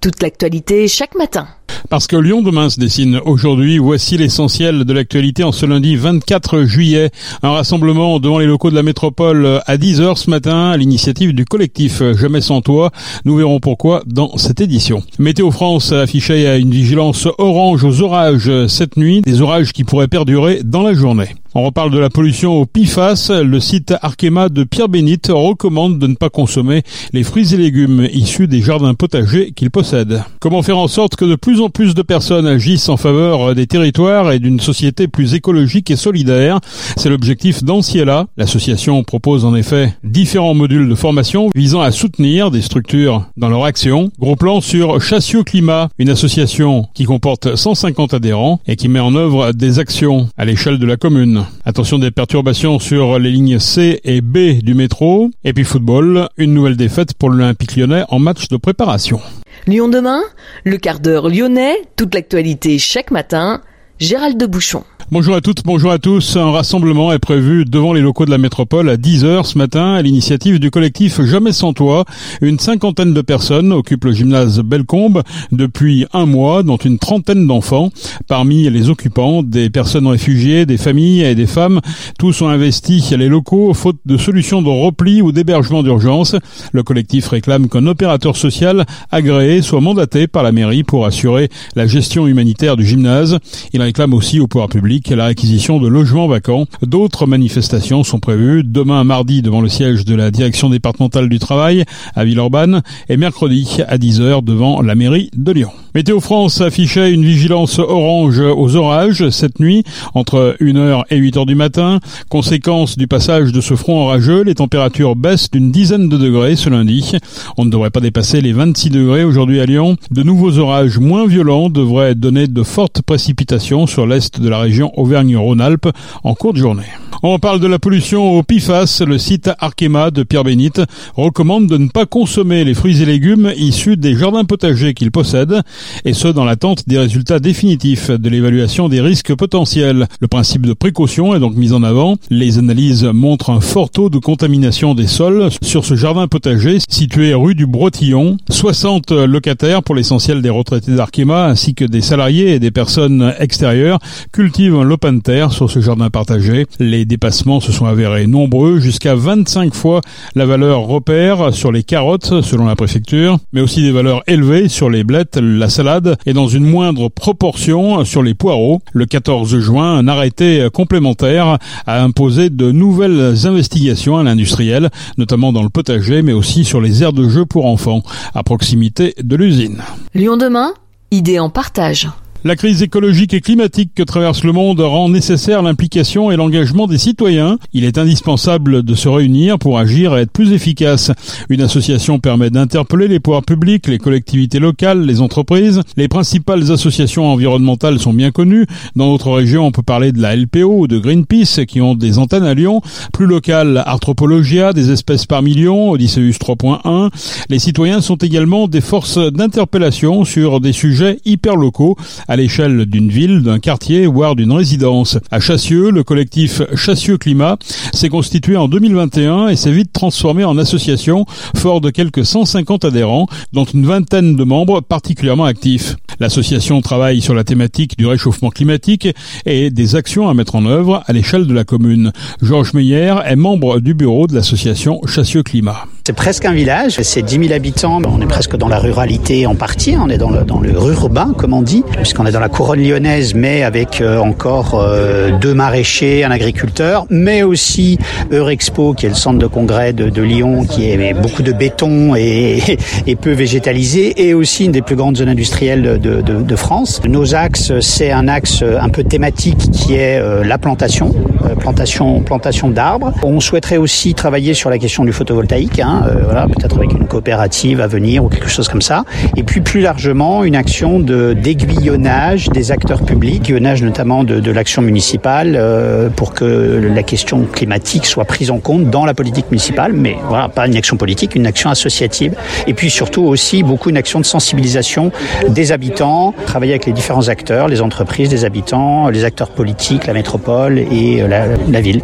toute l'actualité chaque matin. Parce que Lyon demain se dessine aujourd'hui, voici l'essentiel de l'actualité en ce lundi 24 juillet. Un rassemblement devant les locaux de la métropole à 10h ce matin à l'initiative du collectif Jamais sans toi. Nous verrons pourquoi dans cette édition. Météo France affichait une vigilance orange aux orages cette nuit, des orages qui pourraient perdurer dans la journée. On reparle de la pollution au PIFAS. Le site Arkema de Pierre Bénite recommande de ne pas consommer les fruits et légumes issus des jardins potagers qu'il possède. Comment faire en sorte que de plus en plus de personnes agissent en faveur des territoires et d'une société plus écologique et solidaire? C'est l'objectif d'Anciela. L'association propose en effet différents modules de formation visant à soutenir des structures dans leur action. Gros plan sur Chassio Climat, une association qui comporte 150 adhérents et qui met en œuvre des actions à l'échelle de la commune. Attention des perturbations sur les lignes C et B du métro. Et puis football, une nouvelle défaite pour l'Olympique lyonnais en match de préparation. Lyon demain, le quart d'heure lyonnais, toute l'actualité chaque matin, Gérald de Bouchon. Bonjour à toutes, bonjour à tous. Un rassemblement est prévu devant les locaux de la métropole à 10h ce matin à l'initiative du collectif Jamais sans toi. Une cinquantaine de personnes occupent le gymnase Bellecombe depuis un mois, dont une trentaine d'enfants. Parmi les occupants, des personnes réfugiées, des familles et des femmes. Tous ont investi les locaux faute de solutions de repli ou d'hébergement d'urgence. Le collectif réclame qu'un opérateur social agréé soit mandaté par la mairie pour assurer la gestion humanitaire du gymnase. Il réclame aussi au pouvoir public la réquisition de logements vacants. D'autres manifestations sont prévues demain mardi devant le siège de la direction départementale du travail à Villeurbanne et mercredi à 10h devant la mairie de Lyon. Météo France affichait une vigilance orange aux orages cette nuit entre 1h et 8h du matin. Conséquence du passage de ce front orageux, les températures baissent d'une dizaine de degrés ce lundi. On ne devrait pas dépasser les 26 degrés aujourd'hui à Lyon. De nouveaux orages moins violents devraient donner de fortes précipitations sur l'est de la région Auvergne-Rhône-Alpes en courte journée. On parle de la pollution au PIFAS. Le site Arkema de Pierre Bénite recommande de ne pas consommer les fruits et légumes issus des jardins potagers qu'il possède, et ce dans l'attente des résultats définitifs de l'évaluation des risques potentiels. Le principe de précaution est donc mis en avant. Les analyses montrent un fort taux de contamination des sols sur ce jardin potager situé rue du Brotillon. 60 locataires, pour l'essentiel des retraités d'Arkema, ainsi que des salariés et des personnes extérieures, cultivent de terre sur ce jardin partagé. Les dépassements se sont avérés nombreux, jusqu'à 25 fois la valeur repère sur les carottes, selon la préfecture, mais aussi des valeurs élevées sur les blettes, la salade, et dans une moindre proportion sur les poireaux. Le 14 juin, un arrêté complémentaire a imposé de nouvelles investigations à l'industriel, notamment dans le potager, mais aussi sur les aires de jeu pour enfants, à proximité de l'usine. Lyon demain, idée en partage. La crise écologique et climatique que traverse le monde rend nécessaire l'implication et l'engagement des citoyens. Il est indispensable de se réunir pour agir et être plus efficace. Une association permet d'interpeller les pouvoirs publics, les collectivités locales, les entreprises. Les principales associations environnementales sont bien connues. Dans notre région, on peut parler de la LPO ou de Greenpeace qui ont des antennes à Lyon. Plus local, Arthropologia, des espèces par million, Odysseus 3.1. Les citoyens sont également des forces d'interpellation sur des sujets hyper locaux l'échelle d'une ville, d'un quartier, voire d'une résidence. À Chassieux, le collectif Chassieux Climat s'est constitué en 2021 et s'est vite transformé en association fort de quelques 150 adhérents, dont une vingtaine de membres particulièrement actifs. L'association travaille sur la thématique du réchauffement climatique et des actions à mettre en œuvre à l'échelle de la commune. Georges Meyer est membre du bureau de l'association Chassieux Climat. C'est presque un village, c'est 10 000 habitants, on est presque dans la ruralité en partie, on est dans le, dans le urbain comme on dit, puisqu'on est dans la couronne lyonnaise mais avec euh, encore euh, deux maraîchers, un agriculteur, mais aussi Eurexpo qui est le centre de congrès de, de Lyon qui est beaucoup de béton et, et, peu végétalisé et aussi une des plus grandes zones industrielles de, de, de France. Nos axes, c'est un axe un peu thématique qui est euh, la plantation, plantation, plantation d'arbres. On souhaiterait aussi travailler sur la question du photovoltaïque, hein, euh, voilà, peut-être avec une coopérative à venir ou quelque chose comme ça. Et puis plus largement, une action de d'aiguillonnage des acteurs publics, aiguillonnage notamment de, de l'action municipale euh, pour que la question climatique soit prise en compte dans la politique municipale, mais voilà, pas une action politique, une action associative. Et puis surtout aussi beaucoup une action de sensibilisation des habitants, travailler avec les différents acteurs, les entreprises, les habitants, les acteurs politiques, la métropole et la, la ville.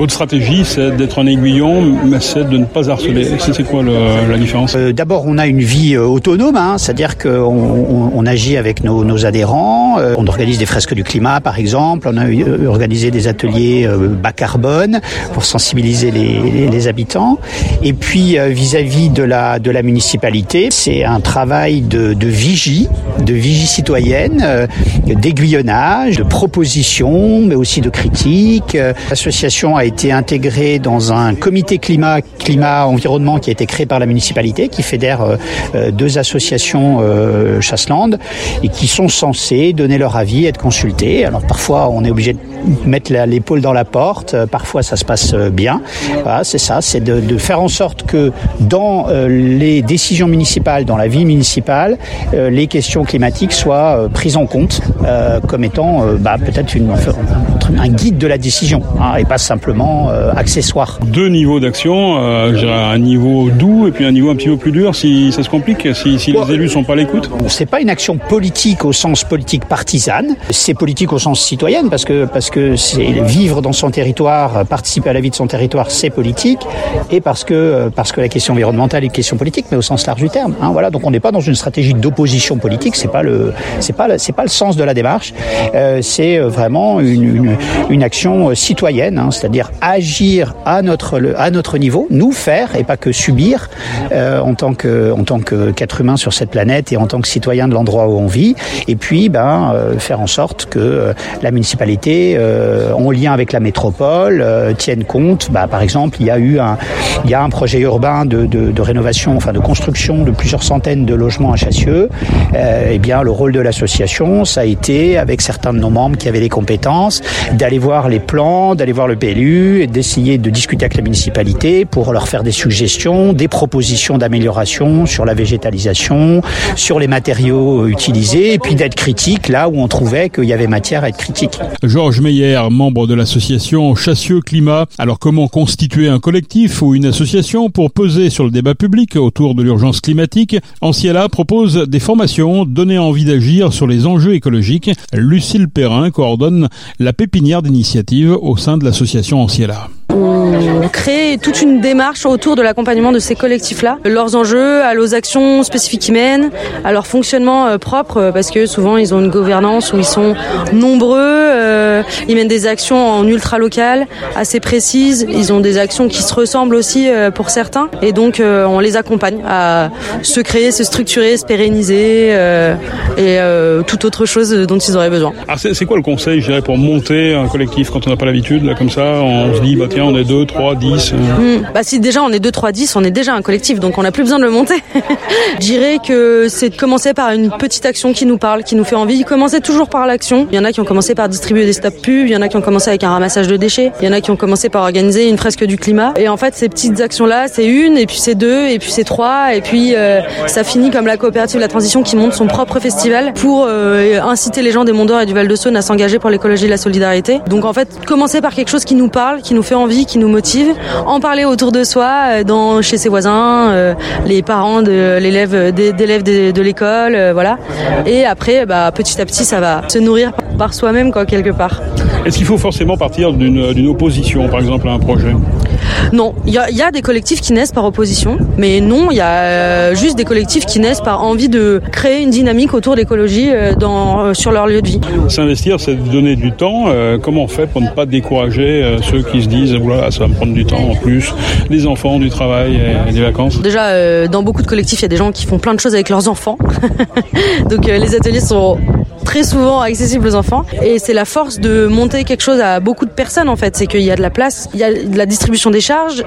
Votre stratégie, c'est d'être un aiguillon, mais c'est de ne pas harceler. C'est quoi la différence? Euh, D'abord, on a une vie euh, autonome, hein, c'est-à-dire qu'on on, agit avec nos, adhérents. Euh, on organise des fresques du climat, par exemple. On a organisé des ateliers bas carbone pour sensibiliser les, habitants. Et puis, vis-à-vis -vis de la municipalité, c'est un travail de, vigie, de vigie citoyenne, d'aiguillonnage, de propositions, mais aussi de critiques. L'association a été intégrée dans un comité climat, climat environnement qui a été créé par la municipalité, qui fédère euh, deux associations euh, Chasseland et qui sont censés donner leur avis, être consultés. Alors parfois on est obligé de mettre l'épaule dans la porte, parfois ça se passe bien. Voilà, c'est ça, c'est de, faire en sorte que dans euh, les décisions municipales, dans la vie municipale, euh, les questions climatiques soient euh, prises en compte euh, comme étant bah, peut-être un guide de la décision hein, et pas simplement accessoire. Deux niveaux d'action, un niveau doux et puis un niveau un petit peu plus dur si ça se complique, si, si les élus sont pas à l'écoute. C'est pas une action politique au sens politique partisane, c'est politique au sens citoyenne parce que parce que c'est vivre dans son territoire, participer à la vie de son territoire, c'est politique, et parce que parce que la question environnementale est une question politique, mais au sens large du terme. Hein, voilà, donc on n'est pas dans une stratégie d'opposition politique, c'est pas le c'est pas c'est pas le sens de la démarche. Euh, c'est vraiment une, une, une action citoyenne, hein, c'est-à-dire agir à notre à notre niveau, nous faire et pas que subir euh, en tant que en tant que qu'être humain sur cette planète et en tant que citoyen de l'endroit où on vit, et puis ben euh, faire en sorte que euh, la municipalité euh, en lien avec la métropole euh, tienne compte. Bah, par exemple, il y a eu un il y a un projet urbain de, de, de rénovation, enfin de construction de plusieurs centaines de logements à Chassieux. Euh, eh bien, le rôle de l'association, ça a été, avec certains de nos membres qui avaient des compétences, d'aller voir les plans, d'aller voir le PLU, d'essayer de discuter avec la municipalité pour leur faire des suggestions, des propositions d'amélioration sur la végétalisation, sur les matériaux utilisés, et puis d'être critique là où on trouvait qu'il y avait matière à être critique. Georges Meyer, membre de l'association Chassieux Climat. Alors comment constituer un collectif ou une association pour peser sur le débat public autour de l'urgence climatique? Anciela propose des formations donner envie d'agir sur les enjeux écologiques. Lucille Perrin coordonne la pépinière d'initiative au sein de l'association Anciela on crée toute une démarche autour de l'accompagnement de ces collectifs-là, leurs enjeux, à leurs actions spécifiques qu'ils mènent, à leur fonctionnement euh, propre, parce que souvent ils ont une gouvernance où ils sont nombreux, euh, ils mènent des actions en ultra local, assez précises, ils ont des actions qui se ressemblent aussi euh, pour certains, et donc euh, on les accompagne à se créer, se structurer, se pérenniser euh, et euh, toute autre chose dont ils auraient besoin. Ah, c'est quoi le conseil, je dirais, pour monter un collectif quand on n'a pas l'habitude, là comme ça, on se dit bah tiens on est 2, 3, 10 euh... mmh. Bah si déjà on est 2, 3, 10, on est déjà un collectif, donc on n'a plus besoin de le monter. Je que c'est de commencer par une petite action qui nous parle, qui nous fait envie. Commencer toujours par l'action. Il y en a qui ont commencé par distribuer des stop pubs, il y en a qui ont commencé avec un ramassage de déchets, il y en a qui ont commencé par organiser une fresque du climat. Et en fait ces petites actions-là, c'est une, et puis c'est deux, et puis c'est trois, et puis euh, ça finit comme la coopérative La Transition qui monte son propre festival pour euh, inciter les gens des Monts et du Val de Saône à s'engager pour l'écologie et la solidarité. Donc en fait, commencer par quelque chose qui nous parle, qui nous fait envie, qui nous motive, en parler autour de soi, dans, chez ses voisins, euh, les parents de l'élève, d'élèves de, de l'école, euh, voilà. Et après, bah, petit à petit, ça va se nourrir par soi-même, quoi, quelque part. Est-ce qu'il faut forcément partir d'une opposition, par exemple, à un projet? Non, il y, y, a des collectifs qui naissent par opposition, mais non, il y a euh, juste des collectifs qui naissent par envie de créer une dynamique autour de l'écologie euh, dans, sur leur lieu de vie. S'investir, c'est donner du temps. Euh, comment on fait pour ne pas décourager euh, ceux qui se disent voilà, ça va me prendre du temps en plus, les enfants, du travail et, et des vacances? Déjà, euh, dans beaucoup de collectifs, il y a des gens qui font plein de choses avec leurs enfants. Donc les ateliers sont très souvent accessible aux enfants. Et c'est la force de monter quelque chose à beaucoup de personnes en fait. C'est qu'il y a de la place il y a de la distribution des charges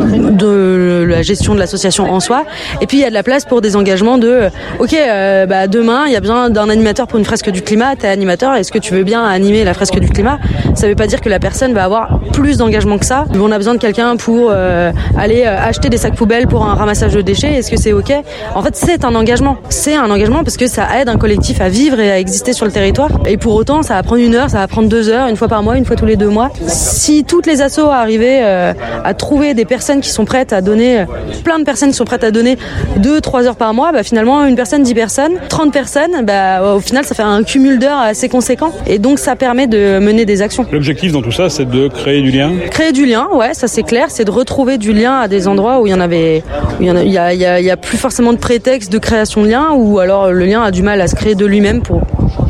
de la gestion de l'association en soi. Et puis il y a de la place pour des engagements de ok euh, bah, demain il y a besoin d'un animateur pour une fresque du climat. T'es animateur est-ce que tu veux bien animer la fresque du climat? Ça veut pas dire que la personne va avoir plus d'engagement que ça. On a besoin de quelqu'un pour euh, aller euh, acheter des sacs poubelles pour un ramassage de déchets. Est-ce que c'est ok? En fait c'est un engagement. C'est un engagement parce que ça aide un collectif à vivre et à exister exister sur le territoire. Et pour autant, ça va prendre une heure, ça va prendre deux heures, une fois par mois, une fois tous les deux mois. Si toutes les assos arrivaient euh, à trouver des personnes qui sont prêtes à donner, plein de personnes qui sont prêtes à donner deux, trois heures par mois, bah, finalement, une personne, dix personnes, 30 personnes, bah, au final, ça fait un cumul d'heures assez conséquent. Et donc, ça permet de mener des actions. L'objectif dans tout ça, c'est de créer du lien? Créer du lien, ouais, ça c'est clair, c'est de retrouver du lien à des endroits où il y en avait, il y, a, a plus forcément de prétexte de création de lien, ou alors le lien a du mal à se créer de lui-même pour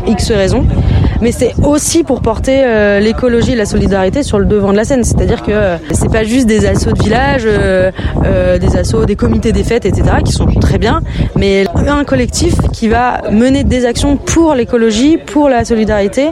X raisons mais c'est aussi pour porter euh, l'écologie et la solidarité sur le devant de la scène. C'est-à-dire que euh, c'est pas juste des assauts de village, euh, des assauts, des comités des fêtes, etc., qui sont très bien, mais un collectif qui va mener des actions pour l'écologie, pour la solidarité,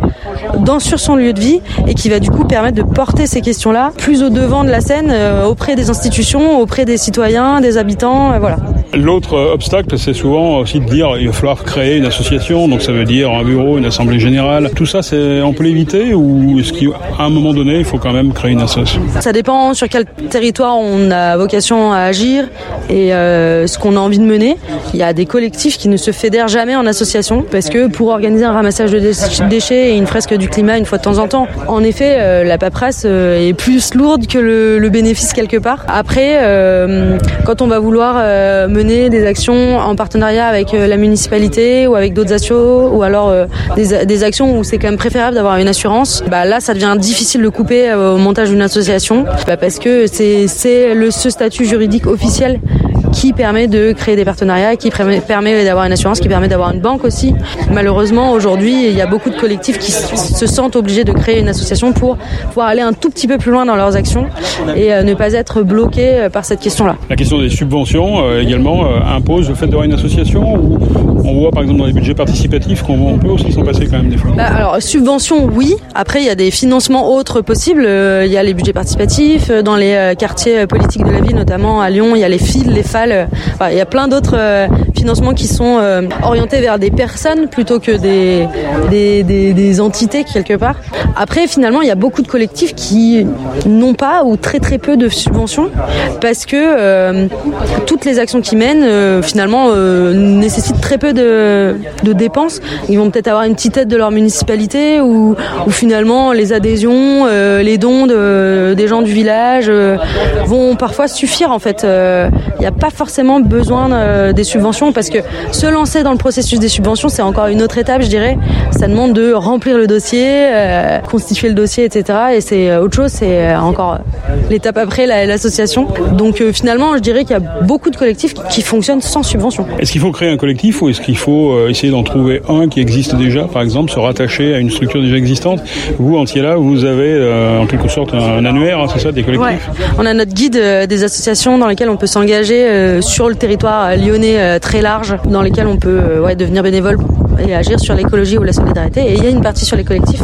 dans sur son lieu de vie, et qui va du coup permettre de porter ces questions-là plus au devant de la scène, auprès des institutions, auprès des citoyens, des habitants, voilà. L'autre obstacle, c'est souvent aussi de dire il va falloir créer une association, donc ça veut dire un bureau, une assemblée générale. Tout ça, c'est on peut l'éviter ou est-ce qu'à un moment donné, il faut quand même créer une association Ça dépend sur quel territoire on a vocation à agir et euh, ce qu'on a envie de mener. Il y a des collectifs qui ne se fédèrent jamais en association parce que pour organiser un ramassage de déchets et une fresque du climat une fois de temps en temps, en effet, euh, la paperasse euh, est plus lourde que le, le bénéfice quelque part. Après, quand on va vouloir mener des actions en partenariat avec euh, la municipalité ou avec d'autres assos ou alors euh, des, actions où c'est quand même préférable d'avoir une assurance, bah là ça devient difficile de couper euh, au montage d'une association bah parce que c'est le ce statut juridique officiel qui permet de créer des partenariats, qui permet d'avoir une assurance, qui permet d'avoir une banque aussi. Malheureusement, aujourd'hui, il y a beaucoup de collectifs qui se sentent obligés de créer une association pour pouvoir aller un tout petit peu plus loin dans leurs actions et euh, ne pas être bloqués euh, par cette question-là. La question des subventions euh, également impose le fait d'avoir une association ou on voit par exemple dans les budgets participatifs qu'on peut aussi s'en passer quand même des fois. Bah, alors subventions, oui. Après, il y a des financements autres possibles. Il y a les budgets participatifs dans les quartiers politiques de la ville, notamment à Lyon. Il y a les fils, les FAL il y a plein d'autres euh, financements qui sont euh, orientés vers des personnes plutôt que des, entités quelque part. Après, finalement, il y a beaucoup de collectifs qui n'ont pas ou très très peu de subventions parce que euh, toutes les actions qu'ils mènent, finalement, nécessitent très peu de, dépenses. Ils vont peut-être avoir une petite aide de leur municipalité ou, finalement les adhésions, les dons des gens du village vont parfois suffire en fait. Il n'y a pas forcément besoin euh, des subventions parce que se lancer dans le processus des subventions, c'est encore une autre étape, je dirais. Ça demande de remplir le dossier, euh, constituer le dossier, etc. Et c'est euh, autre chose, c'est encore l'étape après l'association. Donc finalement, je dirais qu'il y a beaucoup de collectifs qui fonctionnent sans subvention. Est-ce qu'il faut créer un collectif ou est-ce qu'il faut essayer d'en trouver un qui existe déjà, par exemple, se rattacher à une structure déjà existante? Vous, Antiela, vous avez en quelque sorte un annuaire, hein, c'est ça, des collectifs? On a notre guide des associations dans lesquelles on peut s'engager euh, sur le territoire lyonnais euh, très large dans lesquels on peut euh, devenir bénévole et agir sur l'écologie ou la solidarité. Et il y a une partie sur les collectifs.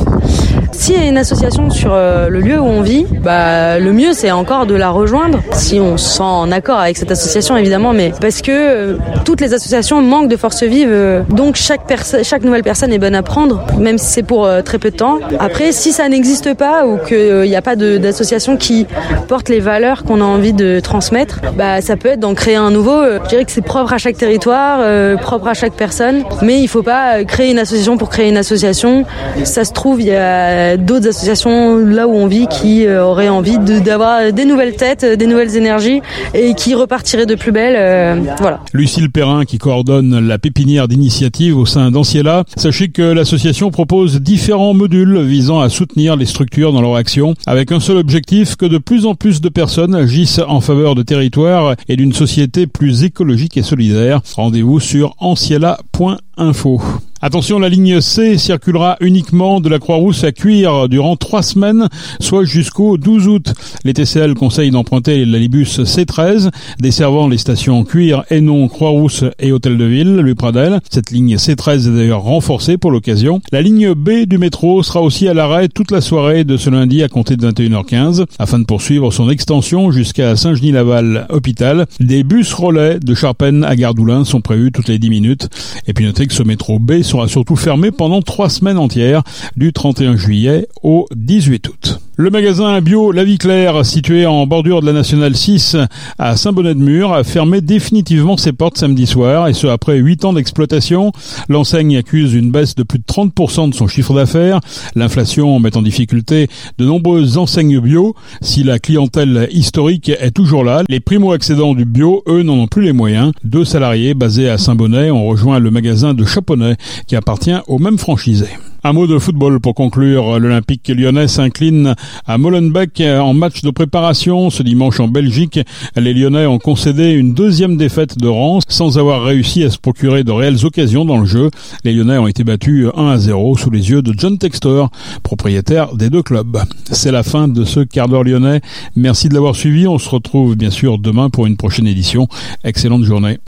S'il y a une association sur le lieu où on vit, bah, le mieux c'est encore de la rejoindre, si on se sent en accord avec cette association évidemment, mais parce que toutes les associations manquent de force vive, donc chaque, chaque nouvelle personne est bonne à prendre, même si c'est pour très peu de temps. Après, si ça n'existe pas ou qu'il n'y a pas d'association qui porte les valeurs qu'on a envie de transmettre, bah, ça peut être d'en créer un nouveau. Euh, je dirais que c'est propre à chaque territoire, euh, propre à chaque personne. Mais il faut pas euh, créer une association pour créer une association. Ça se trouve, il y a d'autres associations là où on vit qui auraient envie d'avoir des nouvelles têtes, des nouvelles énergies et qui repartiraient de plus belle. voilà. Lucille Perrin qui coordonne la pépinière d'initiative au sein d'Anciela. Sachez que l'association propose différents modules visant à soutenir les structures dans leur action avec un seul objectif que de plus en plus de personnes agissent en faveur de territoires et d'une société plus écologique et solidaire. Rendez-vous sur anciela.info. Attention, la ligne C circulera uniquement de la Croix-Rousse à Cuire durant trois semaines, soit jusqu'au 12 août. Les TCL conseillent d'emprunter l'Alibus C13, desservant les stations Cuire, non Croix-Rousse et Hôtel de Ville, Louis Pradel. Cette ligne C13 est d'ailleurs renforcée pour l'occasion. La ligne B du métro sera aussi à l'arrêt toute la soirée de ce lundi à compter de 21h15, afin de poursuivre son extension jusqu'à Saint-Genis-Laval, hôpital. Des bus relais de Charpennes à Gardoulin sont prévus toutes les 10 minutes. Et puis notez que ce métro B sera surtout fermé pendant trois semaines entières, du 31 juillet au 18 août. Le magasin bio La Vie Claire, situé en bordure de la Nationale 6 à Saint-Bonnet-de-Mur, a fermé définitivement ses portes samedi soir, et ce après 8 ans d'exploitation. L'enseigne accuse une baisse de plus de 30% de son chiffre d'affaires. L'inflation met en difficulté de nombreuses enseignes bio. Si la clientèle historique est toujours là, les primo-accédants du bio, eux, n'en ont plus les moyens. Deux salariés basés à Saint-Bonnet ont rejoint le magasin de Chaponnet, qui appartient au même franchisé. Un mot de football pour conclure. L'Olympique lyonnais s'incline à Molenbeek en match de préparation. Ce dimanche en Belgique, les Lyonnais ont concédé une deuxième défaite de rang sans avoir réussi à se procurer de réelles occasions dans le jeu. Les Lyonnais ont été battus 1 à 0 sous les yeux de John Textor, propriétaire des deux clubs. C'est la fin de ce quart d'heure lyonnais. Merci de l'avoir suivi. On se retrouve bien sûr demain pour une prochaine édition. Excellente journée.